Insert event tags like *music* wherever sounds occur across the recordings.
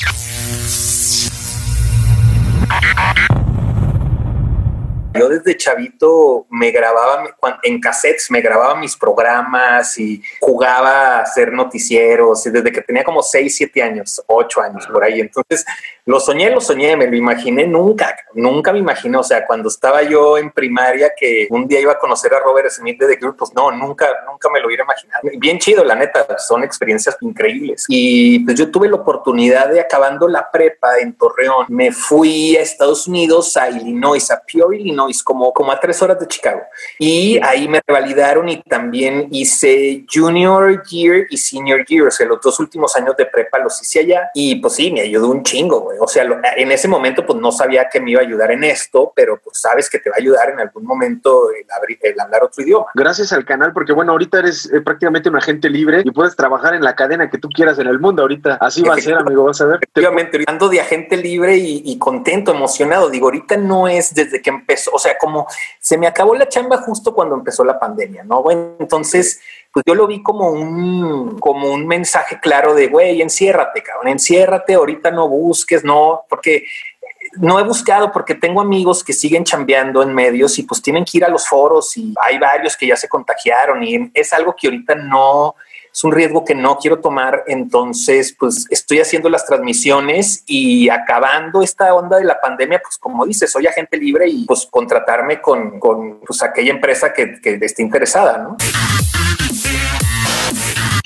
うん。Yo desde chavito me grababa en cassettes, me grababa mis programas y jugaba a hacer noticieros y desde que tenía como 6, 7 años, 8 años por ahí. Entonces lo soñé, lo soñé, me lo imaginé nunca, nunca me imaginé. O sea, cuando estaba yo en primaria que un día iba a conocer a Robert Smith de The Cure, pues no, nunca, nunca me lo hubiera imaginado. Bien chido, la neta, son experiencias increíbles. Y pues yo tuve la oportunidad de acabando la prepa en Torreón, me fui a Estados Unidos, a Illinois, a Pure Illinois como, como a tres horas de Chicago. Y ahí me revalidaron y también hice Junior Year y Senior Year, o sea, los dos últimos años de prepa los hice allá. Y pues sí, me ayudó un chingo, güey. O sea, en ese momento pues no sabía que me iba a ayudar en esto, pero pues sabes que te va a ayudar en algún momento el, el hablar otro idioma. Gracias al canal, porque bueno, ahorita eres eh, prácticamente un agente libre y puedes trabajar en la cadena que tú quieras en el mundo. Ahorita así va a ser, amigo, vas a ver. Efectivamente, ando de agente libre y, y contento, emocionado. Digo, ahorita no es desde que empezó, o sea, como se me acabó la chamba justo cuando empezó la pandemia, ¿no? Entonces, pues yo lo vi como un, como un mensaje claro de, güey, enciérrate, cabrón, enciérrate, ahorita no busques, no, porque no he buscado porque tengo amigos que siguen chambeando en medios y pues tienen que ir a los foros y hay varios que ya se contagiaron y es algo que ahorita no, es un riesgo que no quiero tomar, entonces pues estoy haciendo las transmisiones y acabando esta onda de la pandemia, pues como dices, soy agente libre y pues contratarme con, con pues, aquella empresa que, que esté interesada, ¿no?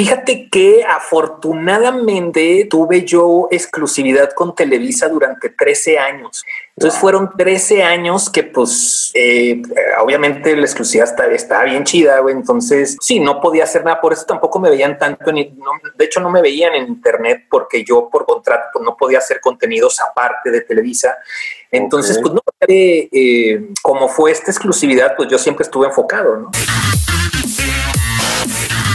Fíjate que afortunadamente tuve yo exclusividad con Televisa durante 13 años. Entonces fueron 13 años que pues eh, obviamente la exclusividad estaba, bien chida, güey. Entonces sí, no podía hacer nada. Por eso tampoco me veían tanto. En, de hecho, no me veían en internet porque yo por contrato pues, no podía hacer contenidos aparte de Televisa. Entonces, pues no, eh, como fue esta exclusividad, pues yo siempre estuve enfocado, ¿no?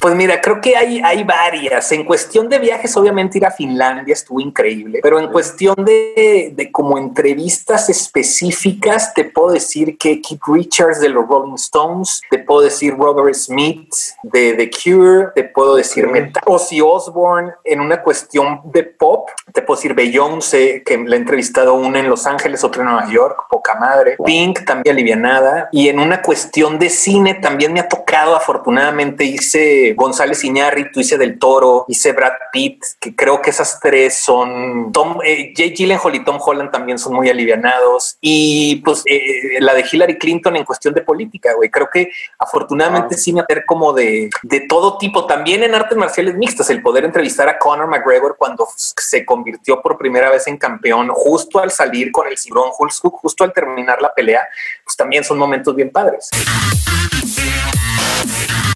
Pues mira, creo que hay, hay varias. En cuestión de viajes, obviamente ir a Finlandia estuvo increíble, pero en cuestión de, de como entrevistas específicas, te puedo decir que Keith Richards de los Rolling Stones, te puedo decir Robert Smith de The Cure, te puedo decir Metal, Ozzy Osbourne en una cuestión de pop, te puedo decir Beyoncé, que le he entrevistado una en Los Ángeles, otra en Nueva York, poca madre, Pink también alivianada, y en una cuestión de cine también me ha tocado, afortunadamente hice González Iñárritu, hice Del Toro, hice Brad Pitt, que creo que esas tres son Tom, eh, Jay Gyllenhaal y Tom Holland también son muy alivianados. Y pues eh, la de Hillary Clinton en cuestión de política, güey, creo que afortunadamente sí me hacer como de, de todo tipo, también en artes marciales mixtas, el poder entrevistar a Conor McGregor cuando se convirtió por primera vez en campeón, justo al salir con el cibrón justo al terminar la pelea, pues también son momentos bien padres.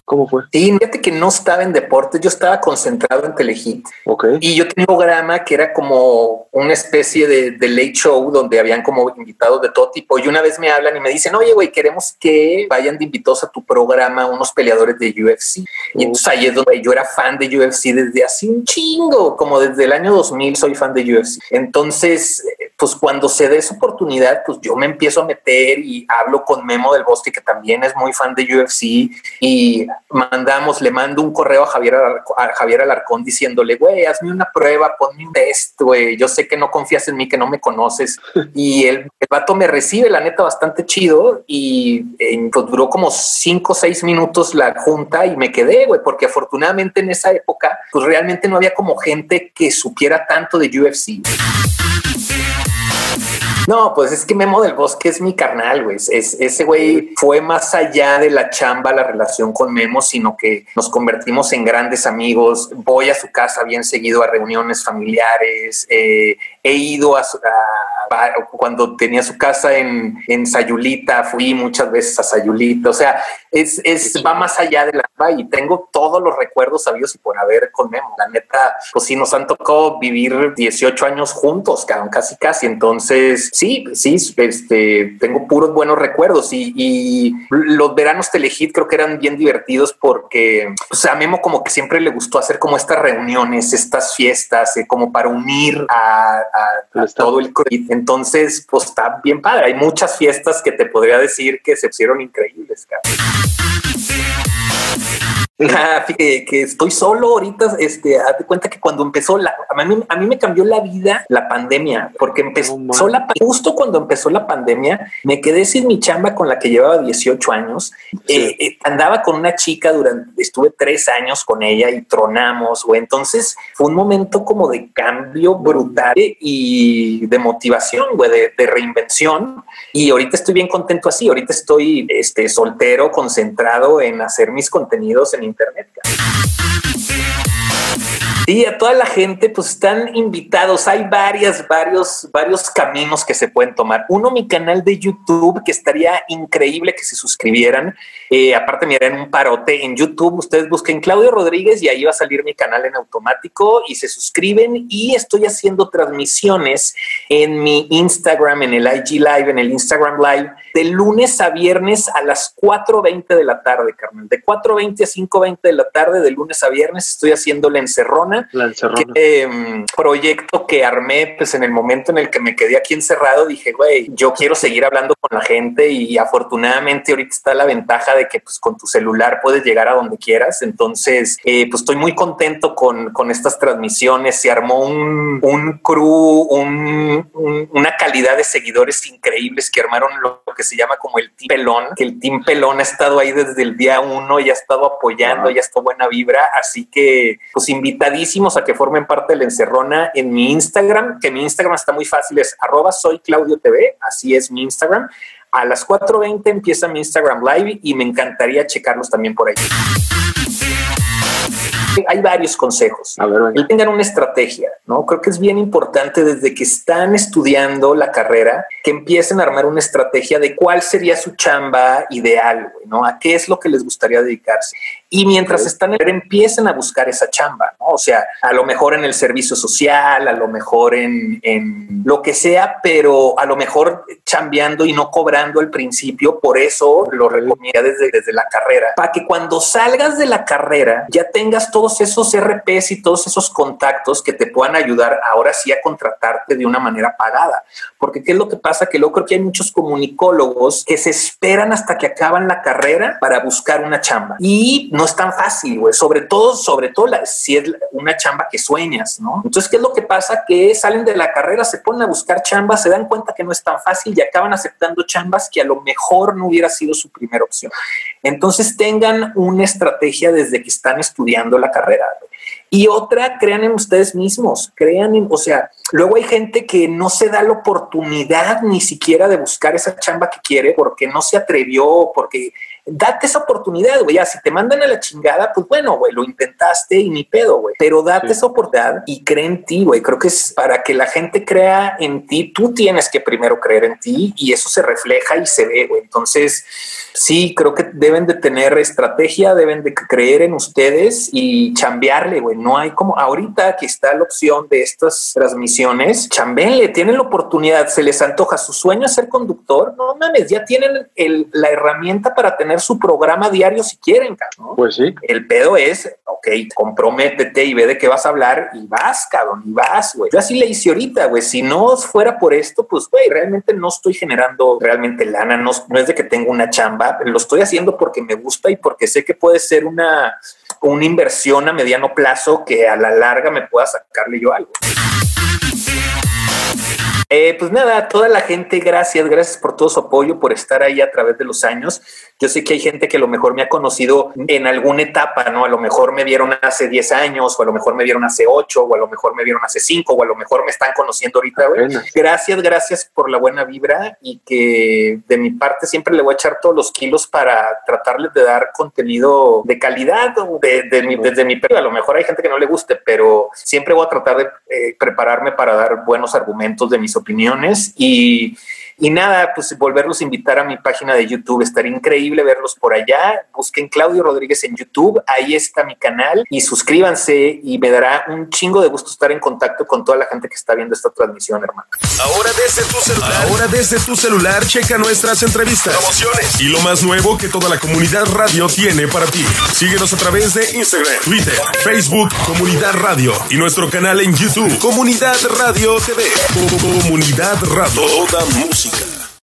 ¿Cómo fue? Sí, fíjate que no estaba en deportes, yo estaba concentrado en Telehit. Ok. Y yo tenía un programa que era como una especie de, de, late show donde habían como invitados de todo tipo. Y una vez me hablan y me dicen, oye, güey, queremos que vayan de invitados a tu programa unos peleadores de UFC. Y entonces ahí es donde yo era fan de UFC desde hace un chingo, como desde el año 2000 soy fan de UFC. Entonces, pues cuando se dé esa oportunidad, pues yo me empiezo a meter y hablo con Memo del Bosque, que también es muy fan de UFC, y mandamos, le mando un correo a Javier, a Javier Alarcón diciéndole, güey, hazme una prueba, ponme un test, güey, yo sé que no confías en mí, que no me conoces. *laughs* Y el, el vato me recibe, la neta, bastante chido, y pues duró como cinco o seis minutos la junta y me quedé, güey, porque afortunadamente en esa época, pues realmente no había como gente que supiera tanto de UFC. No, pues es que Memo del Bosque es mi carnal, güey. Es, ese güey fue más allá de la chamba, la relación con Memo, sino que nos convertimos en grandes amigos. Voy a su casa bien seguido a reuniones familiares. Eh, he ido a, cuando tenía su casa en, en Sayulita, fui muchas veces a Sayulita. O sea, es, es va más allá de la y tengo todos los recuerdos sabios y por haber con Memo. La neta, pues sí, nos han tocado vivir 18 años juntos, casi casi. Entonces, sí, sí, este, tengo puros buenos recuerdos y, y los veranos Telehit creo que eran bien divertidos porque pues, a Memo como que siempre le gustó hacer como estas reuniones, estas fiestas, eh, como para unir a, todo el Entonces, pues está bien padre. Hay muchas fiestas que te podría decir que se hicieron increíbles. Yeah. *laughs* que, estoy solo ahorita, este, hazte cuenta que cuando empezó la, a mí, a mí me cambió la vida la pandemia, porque empezó la, justo cuando empezó la pandemia, me quedé sin mi chamba con la que llevaba 18 años, eh, eh, andaba con una chica durante, estuve tres años con ella y tronamos, o entonces fue un momento como de cambio brutal y de motivación, güey, de, de reinvención, y ahorita estoy bien contento así, ahorita estoy este, soltero, concentrado en hacer mis contenidos en internet. Sí, a toda la gente, pues están invitados. Hay varias, varios, varios caminos que se pueden tomar. Uno, mi canal de YouTube, que estaría increíble que se suscribieran. Eh, aparte, miren, un parote en YouTube. Ustedes busquen Claudio Rodríguez y ahí va a salir mi canal en automático y se suscriben. Y estoy haciendo transmisiones en mi Instagram, en el IG Live, en el Instagram Live, de lunes a viernes a las 4.20 de la tarde, Carmen. De 4.20 a 5.20 de la tarde, de lunes a viernes, estoy haciendo la la em, proyecto que armé, pues en el momento en el que me quedé aquí encerrado, dije, güey, yo quiero seguir hablando con la gente y afortunadamente ahorita está la ventaja de que pues con tu celular puedes llegar a donde quieras. Entonces, eh, pues estoy muy contento con, con, estas transmisiones. Se armó un, un crew, un, una calidad de seguidores increíbles que armaron lo que se llama como el Team Pelón, que el Team Pelón ha estado ahí desde el día uno y ha estado apoyando, y ha estado buena vibra. Así que, pues invitadísimo a que formen parte de la encerrona en mi Instagram, que mi Instagram está muy fácil, es arroba soy Claudio TV, así es mi Instagram. A las 4.20 empieza mi Instagram Live y me encantaría checarlos también por ahí hay varios consejos. A ver, tengan una estrategia, ¿no? Creo que es bien importante desde que están estudiando la carrera que empiecen a armar una estrategia de cuál sería su chamba ideal, ¿no? A qué es lo que les gustaría dedicarse. Y mientras están en empiecen a buscar esa chamba, ¿no? O sea, a lo mejor en el servicio social, a lo mejor en, en lo que sea, pero a lo mejor chambeando y no cobrando al principio, por eso lo recomiendo desde, desde la carrera, para que cuando salgas de la carrera ya tengas todo todos esos RPs y todos esos contactos que te puedan ayudar ahora sí a contratarte de una manera pagada. Porque ¿qué es lo que pasa? Que luego creo que hay muchos comunicólogos que se esperan hasta que acaban la carrera para buscar una chamba. Y no es tan fácil, güey. Sobre todo, sobre todo si es una chamba que sueñas, ¿no? Entonces, ¿qué es lo que pasa? Que salen de la carrera, se ponen a buscar chambas, se dan cuenta que no es tan fácil y acaban aceptando chambas que a lo mejor no hubiera sido su primera opción. Entonces, tengan una estrategia desde que están estudiando la carrera. Y otra, crean en ustedes mismos, crean en, o sea, luego hay gente que no se da la oportunidad ni siquiera de buscar esa chamba que quiere porque no se atrevió, porque date esa oportunidad, güey. Ya, si te mandan a la chingada, pues bueno, güey, lo intentaste y ni pedo, güey. Pero date esa oportunidad y cree en ti, güey. Creo que es para que la gente crea en ti, tú tienes que primero creer en ti y eso se refleja y se ve, güey. Entonces, sí, creo que deben de tener estrategia, deben de creer en ustedes y chambearle, güey. No hay como ahorita que está la opción de estas transmisiones, chambéenle, tienen la oportunidad, se les antoja su sueño es ser conductor. No mames, ya tienen la herramienta para tener su programa diario si quieren, ¿no? Pues sí. El pedo es, ok, comprométete y ve de qué vas a hablar y vas, cabrón, y vas, güey. Yo así le hice ahorita, güey. Si no fuera por esto, pues, güey, realmente no estoy generando realmente lana, no, no es de que tengo una chamba, lo estoy haciendo porque me gusta y porque sé que puede ser una, una inversión a mediano plazo que a la larga me pueda sacarle yo algo. Eh, pues nada, toda la gente, gracias, gracias por todo su apoyo, por estar ahí a través de los años. Yo sé que hay gente que a lo mejor me ha conocido en alguna etapa, ¿no? A lo mejor me vieron hace 10 años, o a lo mejor me vieron hace 8, o a lo mejor me vieron hace 5, o a lo mejor me están conociendo ahorita. Gracias, gracias por la buena vibra y que de mi parte siempre le voy a echar todos los kilos para tratarles de dar contenido de calidad de, desde mi A lo mejor hay gente que no le guste, pero siempre voy a tratar de eh, prepararme para dar buenos argumentos de mis opiniones y, y nada, pues volverlos a invitar a mi página de YouTube. Estaría increíble verlos por allá. Busquen Claudio Rodríguez en YouTube. Ahí está mi canal y suscríbanse y me dará un chingo de gusto estar en contacto con toda la gente que está viendo esta transmisión, hermano. Ahora desde tu celular. Ahora desde tu celular checa nuestras entrevistas, promociones y lo más nuevo que toda la comunidad radio tiene para ti. Síguenos a través de Instagram, Twitter, Facebook, Comunidad Radio y nuestro canal en YouTube, Comunidad Radio TV. Comunidad Radio. Toda música